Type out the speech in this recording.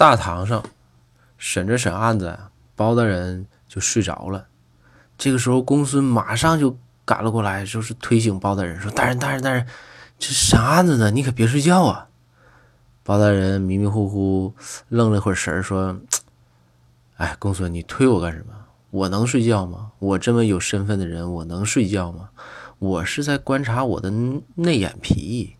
大堂上审着审案子，包大人就睡着了。这个时候，公孙马上就赶了过来，就是推醒包大人，说：“大人，大人，大人，这审案子呢，你可别睡觉啊！”包大人迷迷糊糊愣了一会儿神，说：“哎，公孙，你推我干什么？我能睡觉吗？我这么有身份的人，我能睡觉吗？我是在观察我的内眼皮。”